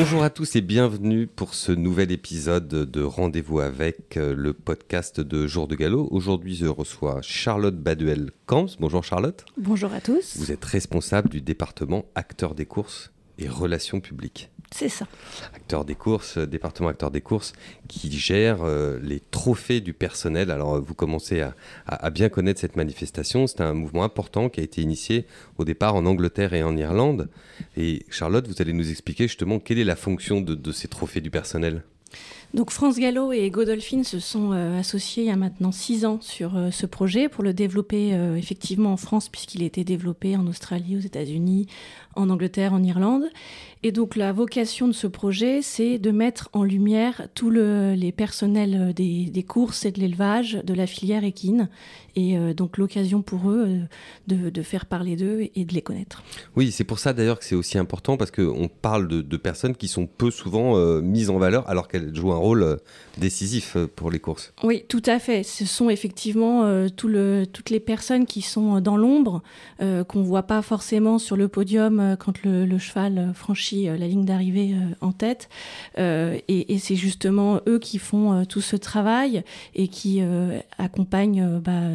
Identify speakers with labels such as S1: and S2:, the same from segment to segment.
S1: Bonjour à tous et bienvenue pour ce nouvel épisode de Rendez-vous avec euh, le podcast de Jour de Galop. Aujourd'hui, je reçois Charlotte Baduel-Camps. Bonjour Charlotte.
S2: Bonjour à tous.
S1: Vous êtes responsable du département acteur des courses et relations publiques.
S2: C'est ça.
S1: Acteur des courses, euh, département acteur des courses, qui gère euh, les trophées du personnel. Alors, euh, vous commencez à, à- à bien connaître cette manifestation. C'est un mouvement important qui a été initié au départ en Angleterre et en Irlande. Et Charlotte, vous allez nous expliquer justement quelle est la fonction de, de ces trophées du personnel?
S2: Donc France Gallo et Godolphin se sont euh, associés il y a maintenant six ans sur euh, ce projet pour le développer euh, effectivement en France puisqu'il a été développé en Australie, aux États-Unis, en Angleterre, en Irlande. Et donc la vocation de ce projet, c'est de mettre en lumière tous le- les personnels euh, des, des courses et de l'élevage de la filière équine. Et euh, donc l'occasion pour eux euh, de, de faire parler d'eux et de les connaître.
S1: Oui, c'est pour ça d'ailleurs que c'est aussi important parce qu'on parle de, de personnes qui sont peu souvent euh, mises en valeur alors qu'elles jouent un rôle euh, décisif pour les courses.
S2: Oui, tout à fait. Ce sont effectivement tout le, toutes les personnes qui sont dans l'ombre, qu'on ne voit pas forcément sur le podium quand le, le cheval franchit euh, la ligne d'arrivée euh, en tête. Euh, et c'est justement eux qui font tout ce travail et qui accompagnent bah,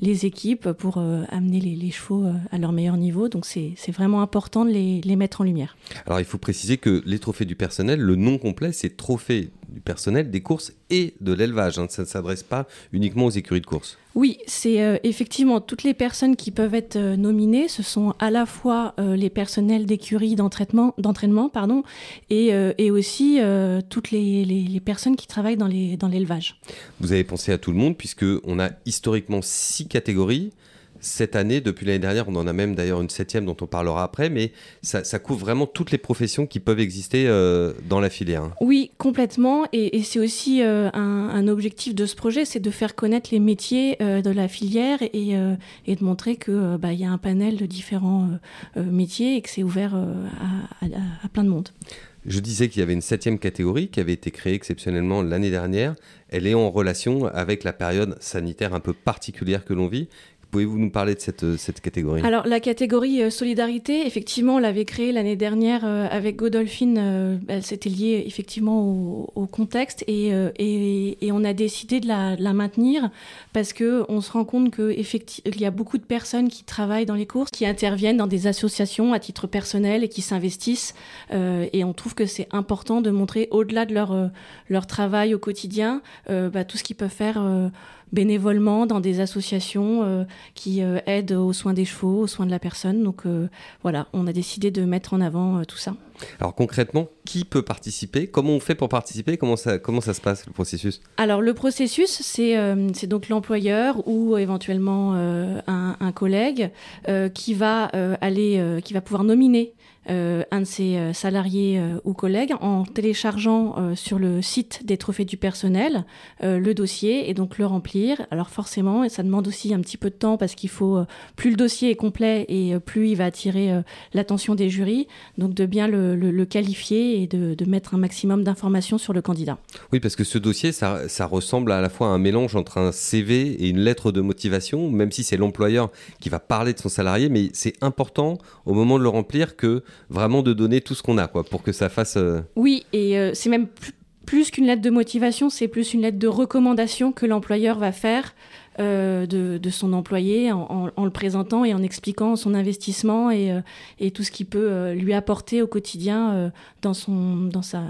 S2: les équipes pour amener les, chevaux à leur meilleur niveau. Donc c'est c'est vraiment important de les, les mettre en lumière.
S1: Alors il faut préciser que les trophées du personnel, le nom complet, c'est trophée du personnel des courses et de l'élevage. hein. Ça ne s'adresse pas uniquement aux écuries de course.
S2: Oui, c'est euh, effectivement toutes les personnes qui peuvent être euh, nominées. Ce sont à la fois euh, les personnels d'écurie d'entraînement, pardon, et, et aussi toutes les, les- les personnes qui travaillent dans les dans l'élevage.
S1: Vous avez pensé à tout le monde puisque on a historiquement six catégories. Cette année, depuis l'année dernière, on en a même d'ailleurs une septième dont on parlera après, mais ça, ça couvre vraiment toutes les professions qui peuvent exister euh, dans la filière. hein.
S2: Oui, complètement. Et, et c'est aussi euh, un, un objectif de ce projet, c'est de faire connaître les métiers euh, de la filière et, et de montrer euh, bah, y a un panel de différents métiers et que c'est ouvert à, à- à plein de monde.
S1: Je disais qu'il y avait une septième catégorie qui avait été créée exceptionnellement l'année dernière. Elle est en relation avec la période sanitaire un peu particulière que l'on vit. Pouvez-vous nous parler de cette, euh, cette catégorie?
S2: Alors la catégorie euh, solidarité, effectivement, on l'avait créée l'année dernière euh, avec Godolphin. euh, elle s'était liée effectivement au, contexte et, on a décidé de la, maintenir parce que on se rend compte que effecti- il y a beaucoup de personnes qui travaillent dans les courses, qui interviennent dans des associations à titre personnel et qui s'investissent. et on trouve que c'est important de montrer au-delà de leur leur travail au quotidien, bah, tout ce qu'ils peuvent faire. Bénévolement dans des associations euh, qui euh, aident aux soins des chevaux, aux soins de la personne. Donc euh, voilà, on a décidé de mettre en avant tout ça.
S1: Alors concrètement, qui peut participer? Comment on fait pour participer? Comment ça, comment ça se passe le processus?
S2: Alors le processus, c'est euh, donc l'employeur ou éventuellement euh, un, collègue euh, qui va euh, aller, qui va pouvoir nominer un de ses salariés ou collègues en téléchargeant sur le site des trophées du personnel le dossier et donc le remplir. Alors forcément, et ça demande aussi un petit peu de temps parce qu'il faut plus le dossier est complet et plus il va attirer l'attention des jurys, donc de bien le, le- le qualifier et de, de mettre un maximum d'informations sur le candidat.
S1: Oui, parce que ce dossier, ça, ça ressemble à la fois à un mélange entre un CV et une lettre de motivation, même si c'est l'employeur qui va parler de son salarié, mais c'est important au moment de le remplir que vraiment de donner tout ce qu'on a, quoi, pour que ça fasse... euh,
S2: Oui, et euh, c'est même plus, plus qu'une lettre de motivation, c'est plus une lettre de recommandation que l'employeur va faire euh, de, de son employé en, en- en le présentant et en expliquant son investissement et, euh, et tout ce qu'il peut euh, lui apporter au quotidien dans, son, dans, sa,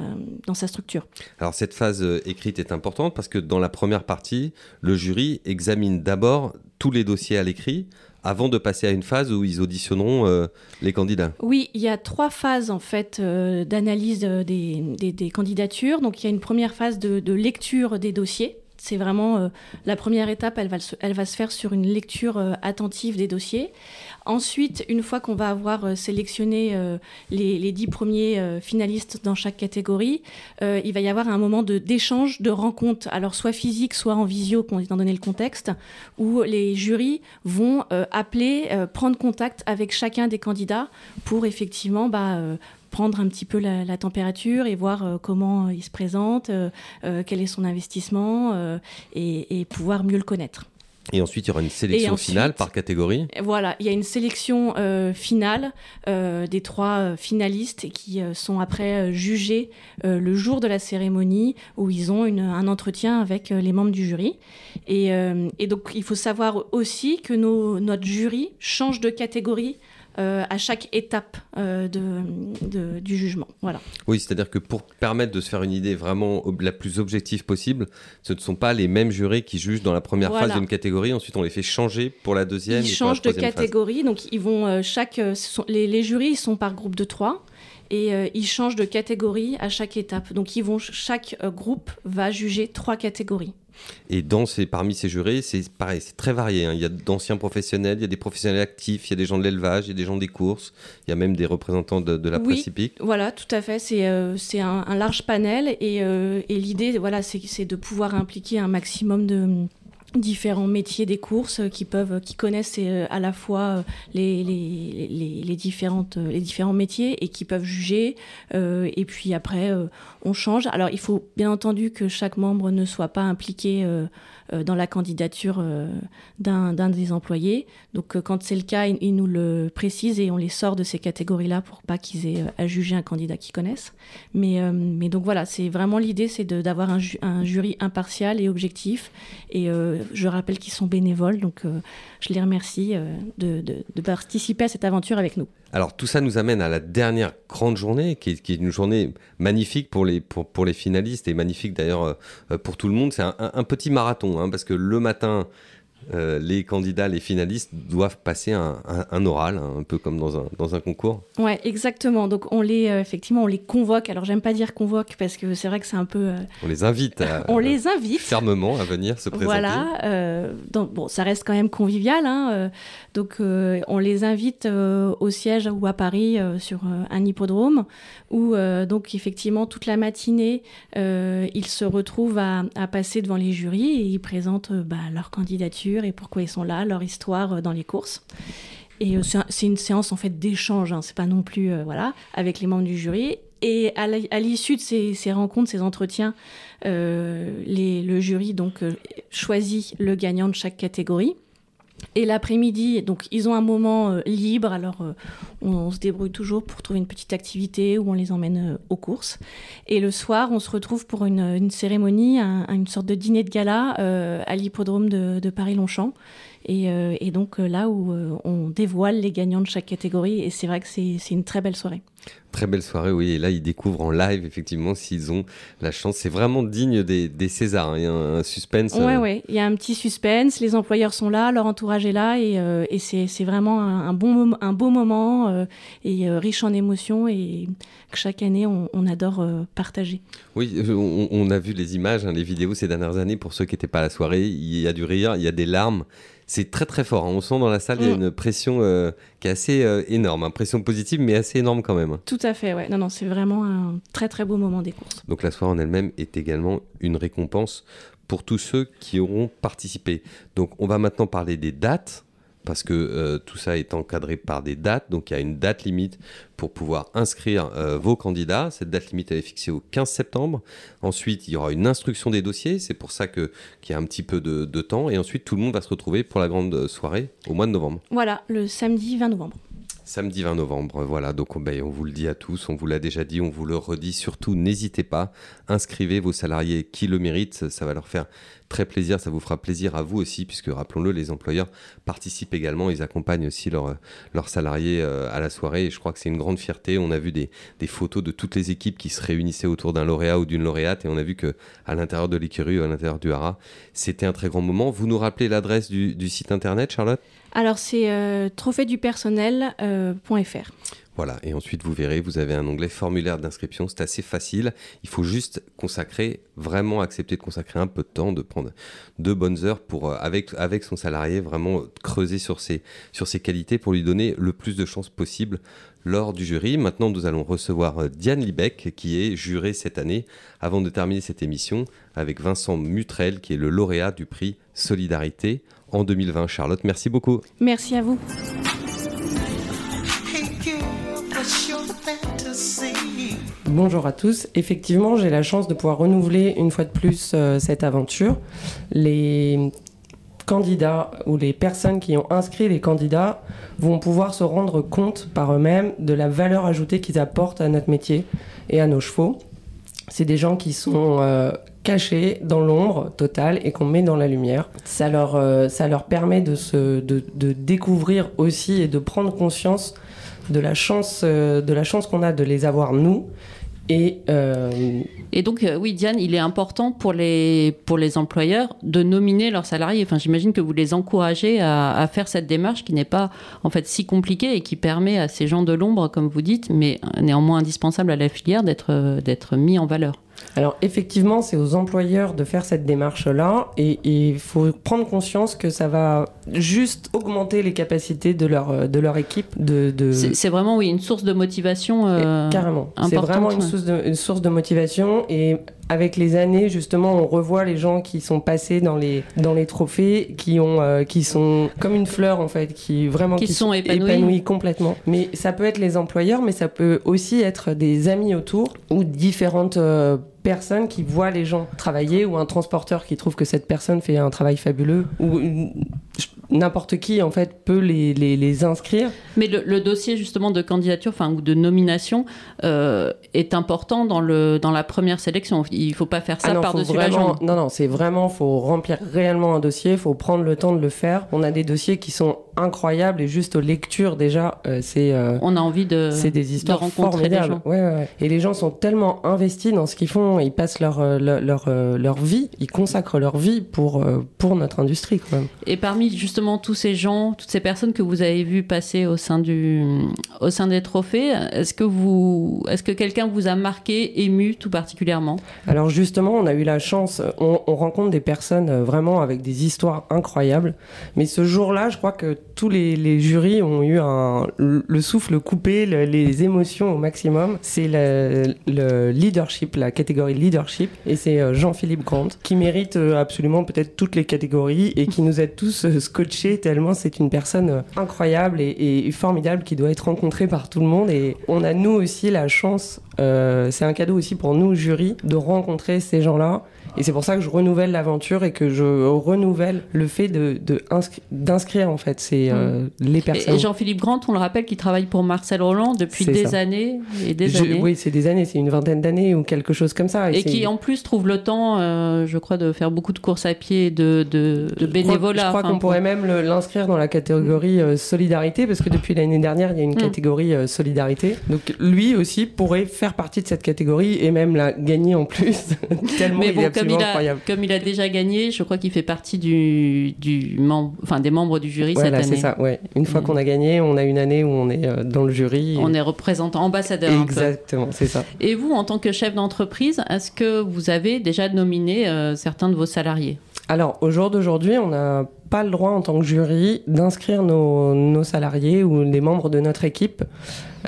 S2: dans sa structure.
S1: Alors cette phase écrite est importante parce que dans la première partie, le jury examine d'abord tous les dossiers à l'écrit avant de passer à une phase où ils auditionneront euh, les candidats.
S2: Oui, il y a trois phases en fait euh, d'analyse des, des- des candidatures. Donc il y a une première phase de, de lecture des dossiers. C'est vraiment euh, la première étape, elle va, se, elle va se faire sur une lecture euh, attentive des dossiers. Ensuite, une fois qu'on va avoir euh, sélectionné les, les dix premiers finalistes dans chaque catégorie, il va y avoir un moment d'échange, de rencontre, alors soit physique, soit en visio, étant donné le contexte, où les jurys vont appeler, prendre contact avec chacun des candidats pour effectivement bah, prendre un petit peu la, la température et voir euh, comment il se présente, euh, euh, quel est son investissement euh, et, et pouvoir mieux le connaître.
S1: Et ensuite, il y aura une sélection finale par catégorie.
S2: Voilà, il y a une sélection euh, finale euh, des trois euh, finalistes qui sont après jugés le jour de la cérémonie où ils ont un entretien avec les membres du jury. Et, et, donc, il faut savoir aussi que nos, notre jury change de catégorie euh, à chaque étape euh, de, du jugement. Voilà.
S1: Oui, c'est-à-dire que pour permettre de se faire une idée vraiment la plus objective possible, ce ne sont pas les mêmes jurés qui jugent dans la première phase d'une catégorie, ensuite on les fait changer pour la deuxième.
S2: Ils changent de catégorie, donc ils vont euh, chaque, les, les, jurys sont par groupe de trois et ils changent de catégorie à chaque étape. Donc ils vont, chaque groupe va juger trois catégories.
S1: Et dans ces, parmi ces jurés, c'est pareil, c'est très varié. Hein. Il y a d'anciens professionnels, il y a des professionnels actifs, il y a des gens de l'élevage, il y a des gens des courses, il y a même des représentants de, la presse hippique.
S2: Voilà, tout à fait. C'est euh, un, un, large panel et, euh, et l'idée, voilà, c'est de pouvoir impliquer un maximum de différents métiers des courses qui peuvent qui connaissent euh, à la fois euh, les, les, différentes euh, les différents métiers et qui peuvent juger et puis après on change. Alors il faut bien entendu que chaque membre ne soit pas impliqué euh, dans la candidature euh, d'un des employés. Donc euh, quand c'est le cas, ils, nous le précisent et on les sort de ces catégories-là pour pas qu'ils aient à juger un candidat qu'ils connaissent. Mais, mais donc voilà, c'est vraiment l'idée, c'est d'avoir un, un, jury impartial et objectif. Et je rappelle qu'ils sont bénévoles, donc je les remercie de, de participer à cette aventure avec nous.
S1: Alors tout ça nous amène à la dernière grande journée, qui est, une journée magnifique pour les, finalistes et magnifique d'ailleurs euh, pour tout le monde. C'est un, petit marathon, hein, parce que le matin, euh, les candidats, les finalistes doivent passer un, oral, hein, un peu comme dans un, dans un concours.
S2: Ouais, exactement. Donc on les, euh, effectivement, on les convoque. Alors j'aime pas dire convoque parce que c'est vrai que c'est un peu. Euh,
S1: on les invite.
S2: on les invite
S1: fermement à venir se présenter.
S2: Voilà. donc bon, ça reste quand même convivial. Hein, donc on les invite au siège ou à Paris sur un hippodrome où donc effectivement toute la matinée ils se retrouvent à, à, passer devant les jurys et ils présentent bah, leur candidature et pourquoi ils sont là, leur histoire euh, dans les courses. Et euh, c'est une séance en fait d'échange, hein, c'est pas non plus euh, voilà avec les membres du jury. Et à l'issue de ces, rencontres, ces entretiens, le jury donc choisit le gagnant de chaque catégorie. Et l'après-midi, donc ils ont un moment euh, libre, alors euh, on, se débrouille toujours pour trouver une petite activité où on les emmène euh, aux courses. Et le soir, on se retrouve pour une, cérémonie, une sorte de dîner de gala à l'hippodrome de, Paris-Longchamp. Et, donc là où on dévoile les gagnants de chaque catégorie, et c'est vrai que c'est une très belle soirée.
S1: Très belle soirée, oui. Et là, ils découvrent en live, effectivement, s'ils ont la chance. C'est vraiment digne des, des Césars. Hein. Il y a un, suspense.
S2: Oui, euh. oui. Il y a un petit suspense. Les employeurs sont là, leur entourage est là. Et, euh, et c'est vraiment un, bon, un beau moment euh, et riche en émotions et que chaque année, on, adore partager.
S1: Oui, on, a vu les images, hein, les vidéos ces dernières années. Pour ceux qui n'étaient pas à la soirée, il y a du rire, il y a des larmes c'est très très fort. Hein. On sent dans la salle, il y a mm. une pression euh, qui est assez euh, énorme, une hein. pression positive, mais assez énorme quand même.
S2: Tout à fait, ouais. Non, non, c'est vraiment un très très beau moment des courses.
S1: Donc la soirée en elle-même est également une récompense pour tous ceux qui auront participé. Donc on va maintenant parler des dates parce que euh, tout ça est encadré par des dates, donc il y a une date limite pour pouvoir inscrire euh, vos candidats. Cette date limite elle est fixée au 15 septembre. Ensuite, il y aura une instruction des dossiers, c'est pour ça qu'il y a un petit peu de, de, temps. Et ensuite, tout le monde va se retrouver pour la grande soirée au mois de novembre.
S2: Voilà, le samedi 20 novembre.
S1: Samedi 20 novembre, voilà, donc ben, on vous le dit à tous, on vous l'a déjà dit, on vous le redit, surtout n'hésitez pas, inscrivez vos salariés qui le méritent, ça va leur faire très plaisir, ça vous fera plaisir à vous aussi, puisque rappelons-le, les employeurs participent également, ils accompagnent aussi leurs salariés euh, à la soirée, et je crois que c'est une grande fierté, on a vu des, photos de toutes les équipes qui se réunissaient autour d'un lauréat ou d'une lauréate, et on a vu que à l'intérieur de l'écurie ou à l'intérieur du haras, c'était un très grand moment. Vous nous rappelez l'adresse du site internet, Charlotte?
S2: Alors c'est euh. Euh,
S1: voilà, et ensuite vous verrez, vous avez un onglet formulaire d'inscription, c'est assez facile. Il faut juste consacrer, vraiment accepter de consacrer un peu de temps, de prendre deux bonnes heures pour, euh, avec, son salarié, vraiment creuser sur ses, sur ses qualités pour lui donner le plus de chances possible lors du jury. Maintenant, nous allons recevoir Diane Liebeck, qui est jurée cette année, avant de terminer cette émission, avec Vincent Mutrel, qui est le lauréat du prix Solidarité en 2020. Charlotte, merci beaucoup.
S2: Merci à vous.
S3: Bonjour à tous. Effectivement, j'ai la chance de pouvoir renouveler une fois de plus euh, cette aventure. Les candidats ou les personnes qui ont inscrit les candidats vont pouvoir se rendre compte par eux-mêmes de la valeur ajoutée qu'ils apportent à notre métier et à nos chevaux. C'est des gens qui sont euh, cachés dans l'ombre totale et qu'on met dans la lumière. Ça leur, euh, ça leur permet de, se, de, de, découvrir aussi et de prendre conscience de la chance, euh, de la chance qu'on a de les avoir nous et, euh...
S4: et, donc, euh, oui, Diane, il est important pour les, pour les employeurs de nominer leurs salariés. Enfin, j'imagine que vous les encouragez à, faire cette démarche qui n'est pas en fait si compliquée et qui permet à ces gens de l'ombre, comme vous dites, mais néanmoins indispensable à la filière, d'être mis en valeur.
S3: Alors effectivement, c'est aux employeurs de faire cette démarche-là et il faut prendre conscience que ça va juste augmenter les capacités de leur, de leur équipe. De, de...
S4: C'est vraiment oui, une source de motivation. Euh,
S3: carrément. C'est vraiment une, source de, une source de motivation et avec les années, justement, on revoit les gens qui sont passés dans les, dans les trophées, qui, ont, euh, qui sont comme une fleur, en fait, qui vraiment
S4: qui, qui sont épanouis.
S3: épanouis. complètement. Mais ça peut être les employeurs, mais ça peut aussi être des amis autour ou différentes euh, personnes qui voient les gens travailler ou un transporteur qui trouve que cette personne fait un travail fabuleux ou n'importe qui en fait peut les, inscrire.
S4: Mais le, le, dossier justement de candidature enfin, ou de nomination euh, est important dans, le, dans la première sélection. Il ne faut pas faire ça
S3: ah
S4: par-dessus
S3: la
S4: jambe.
S3: Non, non, c'est vraiment, il faut remplir réellement un dossier, il faut prendre le temps de le faire. On a des dossiers qui sont incroyables et juste aux lectures déjà, euh, c'est... Euh,
S4: On a envie de,
S3: c'est des histoires
S4: de rencontrer des gens.
S3: Ouais, ouais, ouais. Et les gens sont tellement investis dans ce qu'ils font, ils passent leur, leur, leur, leur, vie, ils consacrent leur vie pour, pour notre industrie. Quand même.
S4: Et parmi justement tous ces gens, toutes ces personnes que vous avez vues passer au sein, du, au sein des trophées, est-ce que, vous, est-ce que quelqu'un vous a marqué, ému tout particulièrement
S3: Alors justement, on a eu la chance, on, on, rencontre des personnes vraiment avec des histoires incroyables, mais ce jour-là, je crois que tous les, jurys ont eu le souffle coupé, le, les émotions au maximum. C'est le, le, leadership, la catégorie leadership, et c'est Jean-Philippe Grant qui mérite absolument peut-être toutes les catégories et qui nous a tous scotchés tellement c'est une personne incroyable et, formidable qui doit être rencontrée par tout le monde. Et on a nous aussi la chance, euh, c'est un cadeau aussi pour nous, jury, de rencontrer ces gens-là. Et c'est pour ça que je renouvelle l'aventure et que je renouvelle le fait d'inscrire de, en fait c'est euh, les personnes.
S4: Et Jean-Philippe Grant, on le rappelle, qui travaille pour Marcel Roland depuis des ça. années et des
S3: je,
S4: années.
S3: Oui, c'est des années, c'est une vingtaine d'années ou quelque chose comme ça.
S4: Et, et qui en plus trouve le temps, euh, je crois, de faire beaucoup de courses à pied, de, de, de bénévolat.
S3: Je crois, crois qu'on pourrait même l'inscrire dans la catégorie euh, solidarité parce que depuis l'année dernière, il y a une mmh. catégorie euh, solidarité. Donc lui aussi pourrait faire partie de cette catégorie et même la gagner en plus. tellement
S4: Mais bon,
S3: il est
S4: comme il, a,
S3: incroyable.
S4: comme il a déjà gagné, je crois qu'il fait partie du, du membre, enfin, des membres du jury
S3: voilà,
S4: cette année.
S3: c'est ça, ouais. Une fois qu'on a gagné, on a une année où on est euh, dans le jury.
S4: On est représentant, ambassadeur.
S3: Exactement, c'est ça.
S4: Et vous, en tant que chef d'entreprise, est-ce que vous avez déjà nominé euh, certains de vos salariés?
S3: Alors, au jour d'aujourd'hui, on n'a pas le droit en tant que jury d'inscrire nos, nos, salariés ou les membres de notre équipe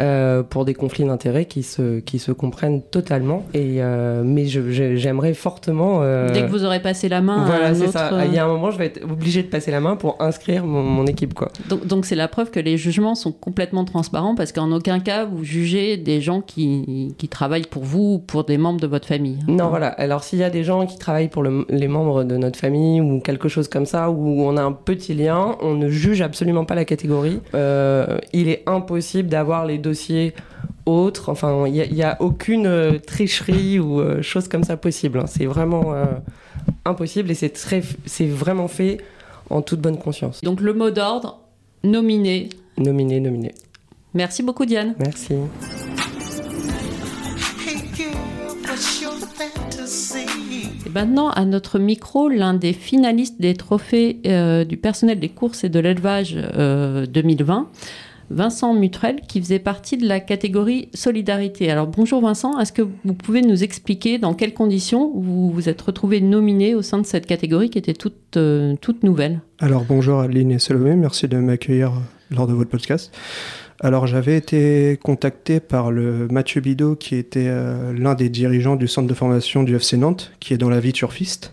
S3: euh, pour des conflits d'intérêts qui se, qui se comprennent totalement. Et, euh, mais j'aimerais fortement... Euh...
S4: Dès que vous aurez passé la main
S3: voilà,
S4: à
S3: c'est
S4: autre...
S3: ça. Il y a un moment, je vais être obligé de passer la main pour inscrire mon, mon équipe. Quoi.
S4: Donc c'est la preuve que les jugements sont complètement transparents parce qu'en aucun cas, vous jugez des gens qui, qui travaillent pour vous ou pour des membres de votre famille.
S3: Non, voilà. Alors s'il y a des gens qui travaillent pour le, les membres de notre famille ou quelque chose comme ça, où on a un petit lien, on ne juge absolument pas la catégorie. Il est impossible d'avoir les dossiers autres. Enfin, il n'y a, a, aucune euh, tricherie ou euh, chose comme ça possible. Hein. C'est vraiment euh, impossible et c'est vraiment fait en toute bonne conscience.
S4: Donc le mot d'ordre, nominé.
S3: Nominé, nominé.
S4: Merci beaucoup Diane.
S3: Merci.
S4: Et maintenant, à notre micro, l'un des finalistes des trophées euh, du personnel des courses et de l'élevage euh, 2020, Vincent Mutrel, qui faisait partie de la catégorie Solidarité. Alors bonjour Vincent, est-ce que vous pouvez nous expliquer dans quelles conditions vous vous êtes retrouvé nominé au sein de cette catégorie qui était toute, euh, toute nouvelle?
S5: Alors bonjour Aline et Salomé, merci de m'accueillir lors de votre podcast. Alors j'avais été contacté par le Mathieu Bidot qui était euh, l'un des dirigeants du centre de formation du FC Nantes qui est dans la vie turfiste.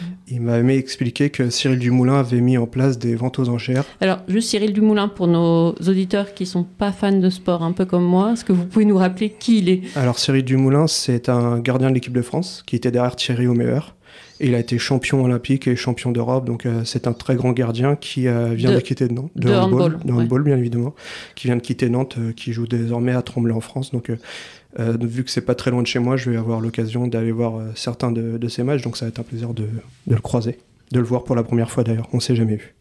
S5: Mmh. Il m'avait expliqué que Cyril Dumoulin avait mis en place des ventes aux enchères.
S4: Alors juste Cyril Dumoulin pour nos auditeurs qui sont pas fans de sport un peu comme moi, est-ce que vous pouvez nous rappeler qui il est?
S5: Alors Cyril Dumoulin c'est un gardien de l'équipe de France qui était derrière Thierry Omeyer. Il a été champion olympique et champion d'Europe. Donc c'est un très grand gardien qui vient de, quitter Nantes.
S4: De, handball,
S5: de handball bien évidemment. Qui vient de quitter Nantes, qui joue désormais à Tremblay en France. Donc vu que c'est pas très loin de chez moi, je vais avoir l'occasion d'aller voir certains de, de, ces matchs. Donc ça va être un plaisir de, de le croiser. De le voir pour la première fois d'ailleurs. On s'est jamais vu.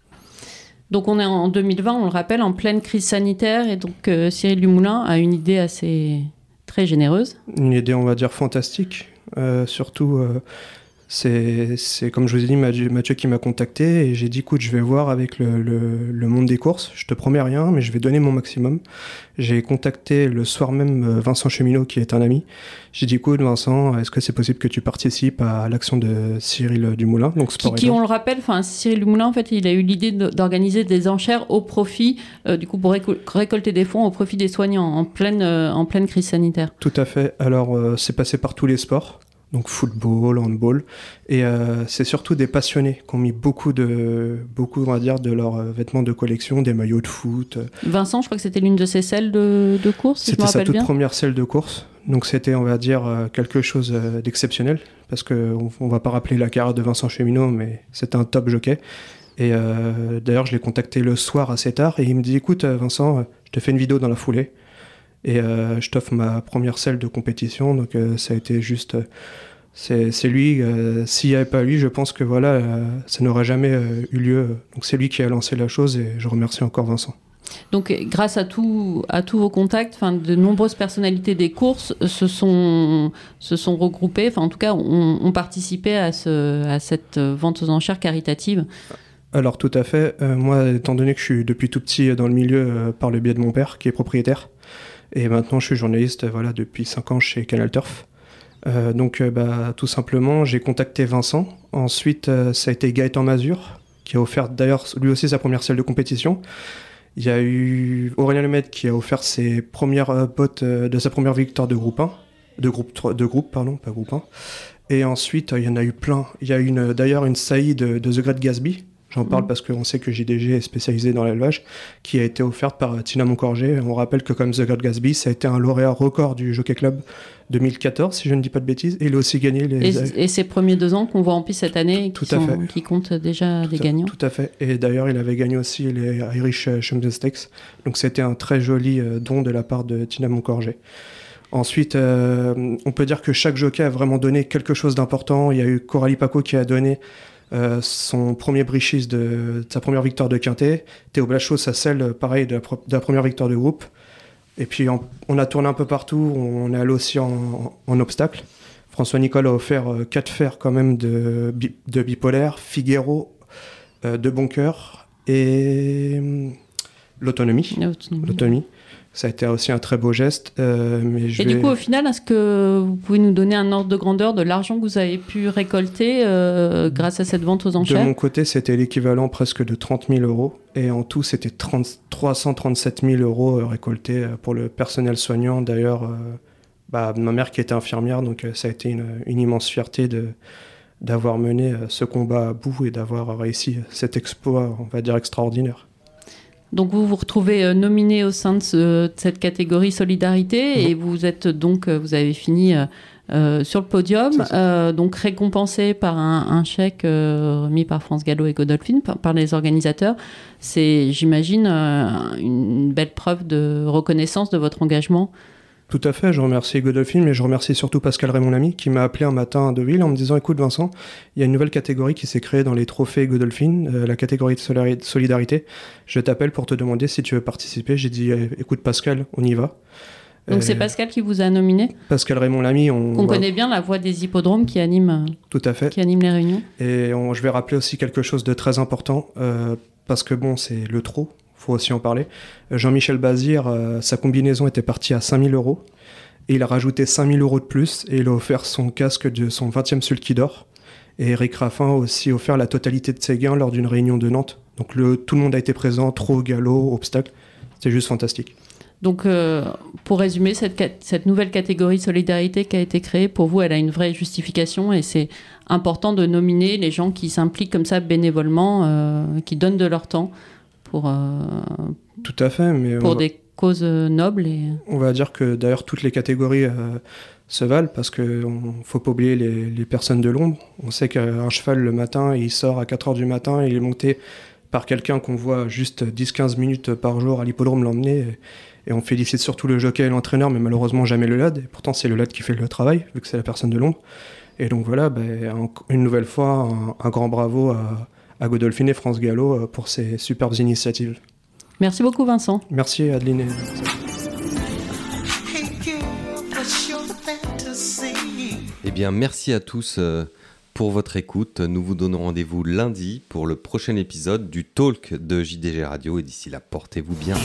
S4: Donc on est en 2020, on le rappelle, en pleine crise sanitaire, et donc euh, Cyril Dumoulin a une idée assez très généreuse.
S5: Une idée, on va dire, fantastique. Euh, surtout, euh, c'est comme je vous ai dit, Mathieu, qui m'a contacté et j'ai dit écoute, je vais voir avec le, monde des courses. Je te promets rien, mais je vais donner mon maximum. J'ai contacté le soir même euh, Vincent Cheminot, qui est un ami. J'ai dit écoute, Vincent, est-ce que c'est possible que tu participes à l'action de Cyril Dumoulin?
S4: Donc qui, on le rappelle, enfin Cyril Dumoulin, en fait, il a eu l'idée d'organiser des enchères au profit, euh, du coup, pour récolter des fonds au profit des soignants en pleine, euh, en pleine crise sanitaire.
S5: Tout à fait. Alors, c'est passé par tous les sports donc football, handball. Et euh, c'est surtout des passionnés qui ont mis beaucoup de, beaucoup, on va dire, de leurs euh, vêtements de collection, des maillots de foot.
S4: Vincent, je crois que c'était l'une de ses selles de, de course,
S5: C'était sa toute première selle de course. Donc c'était, on va dire, euh, quelque chose d'exceptionnel. Parce qu'on ne va pas rappeler la carrière de Vincent Cheminot, mais c'est un top jockey. Et d'ailleurs, je l'ai contacté le soir assez tard et il me dit, écoute, Vincent, je te fais une vidéo dans la foulée. Et euh, je t'offre ma première selle de compétition, donc euh, ça a été juste. Euh, c'est lui, s'il n'y avait pas lui, je pense que voilà, ça n'aurait jamais eu lieu. Donc c'est lui qui a lancé la chose et je remercie encore Vincent.
S4: Donc, grâce à, tout, à tous vos contacts, de nombreuses personnalités des courses se sont, se sont regroupées, enfin, en tout cas, ont, participé à, ce, à cette vente aux enchères caritative.
S5: Alors, tout à fait. moi, étant donné que je suis depuis tout petit dans le milieu par le biais de mon père, qui est propriétaire, et maintenant, je suis journaliste voilà, depuis 5 ans chez Canal Turf. Euh, donc, euh, bah, tout simplement, j'ai contacté Vincent. Ensuite, euh, ça a été Gaëtan Mazur, qui a offert d'ailleurs lui aussi sa première salle de compétition. Il y a eu Aurélien Lemaitre qui a offert ses premières bottes de sa première victoire de groupe 1. De groupe, de groupe pardon, pas groupe 1. Et ensuite, il y en a eu plein. Il y a d'ailleurs une saillie de, de The Great Gatsby, J'en parle mm. parce qu'on sait que JDG est spécialisé dans l'élevage, qui a été offerte par Tina Moncorgé. On rappelle que comme The God Gatsby, ça a été un lauréat record du Jockey Club 2014, si je ne dis pas de bêtises, et il a aussi gagné les...
S4: Et, ses premiers deux ans qu'on voit en piste cette année, qui, qui comptent déjà des gagnants.
S5: tout à fait. Et d'ailleurs, il avait gagné aussi les Irish Champions Stakes. Donc c'était un très joli euh, don de la part de Tina Moncorgé. Ensuite, euh, on peut dire que chaque jockey a vraiment donné quelque chose d'important. Il y a eu Coralie Paco qui a donné euh, son premier brichis de, sa première victoire de Quintet. Théo Blachot, sa selle, pareil, de la, première victoire de groupe. Et puis on, a tourné un peu partout, on est allé aussi en, obstacle. François Nicole a offert 4 euh, fers quand même de, de bipolaire, Figuero euh, de Boncoeur et hum, l'autonomie. L'autonomie. Ça a été aussi un très beau geste. Euh, mais
S4: et du coup, au final, est-ce que vous pouvez nous donner un ordre de grandeur de l'argent que vous avez pu récolter euh, grâce à cette vente aux enchères
S5: De mon côté, c'était l'équivalent presque de 30 000 euros. Et en tout, c'était 337 000 euros euh, récoltés pour le personnel soignant. D'ailleurs, bah, ma mère qui était infirmière, donc ça a été une, une immense fierté de d'avoir mené ce combat à bout et d'avoir réussi cet exploit, on va dire, extraordinaire.
S4: Donc vous vous retrouvez euh, nominé au sein de, cette catégorie solidarité et vous êtes donc euh, vous avez fini euh, sur le podium, donc récompensé par un, chèque remis par France Gallo et Godolphin par, les organisateurs. C'est, j'imagine, une belle preuve de reconnaissance de votre engagement
S5: tout à fait, je remercie Godolphin, mais je remercie surtout Pascal Raymond Lamy qui m'a appelé un matin à Deauville en me disant Écoute, Vincent, il y a une nouvelle catégorie qui s'est créée dans les trophées Godolphin, euh, la catégorie de solidarité. Je t'appelle pour te demander si tu veux participer. J'ai dit eh, Écoute, Pascal, on y va.
S4: Donc c'est Pascal qui vous a nominé
S5: Pascal Raymond Lamy.
S4: On, on connaît bien la voix des hippodromes qui anime,
S5: Tout à fait.
S4: Qui anime les réunions.
S5: Et je vais rappeler aussi quelque chose de très important, euh, parce que bon, c'est le trop, faut aussi en parler. Jean-Michel Bazir, euh, sa combinaison était partie à 5000 euros. Et il a rajouté 5000 euros de plus et il a offert son casque de son 20e sulky d'or. Et Eric Raffin a aussi offert la totalité de ses gains lors d'une réunion de Nantes. Donc tout le monde a été présent, trop, galop, obstacle. C'est juste fantastique.
S4: Donc, euh, pour résumer, cette, nouvelle catégorie solidarité qui a été créée, pour vous, elle a une vraie justification et c'est important de nominer les gens qui s'impliquent comme ça bénévolement, euh, qui donnent de leur temps pour, euh,
S5: Tout à fait, mais
S4: pour des causes nobles. Et...
S5: On va dire que d'ailleurs toutes les catégories se valent parce qu'il ne faut pas oublier les, personnes de l'ombre. On sait qu'un cheval le matin, il sort à 4 heures du matin, il est monté par quelqu'un qu'on voit juste 10-15 minutes par jour à l'hippodrome l'emmener. Et, on félicite surtout le jockey et l'entraîneur, mais malheureusement jamais le LAD. Et pourtant, c'est le LAD qui fait le travail, vu que c'est la personne de l'ombre. Et donc voilà, ben, une nouvelle fois, un, grand bravo à, à Godolphine et France Gallo euh, pour ces superbes initiatives.
S4: Merci beaucoup Vincent.
S5: Merci Adeline.
S1: Eh bien, merci à tous euh, pour votre écoute. Nous vous donnons rendez-vous lundi pour le prochain épisode du Talk de JDG Radio. Et d'ici là, portez-vous bien.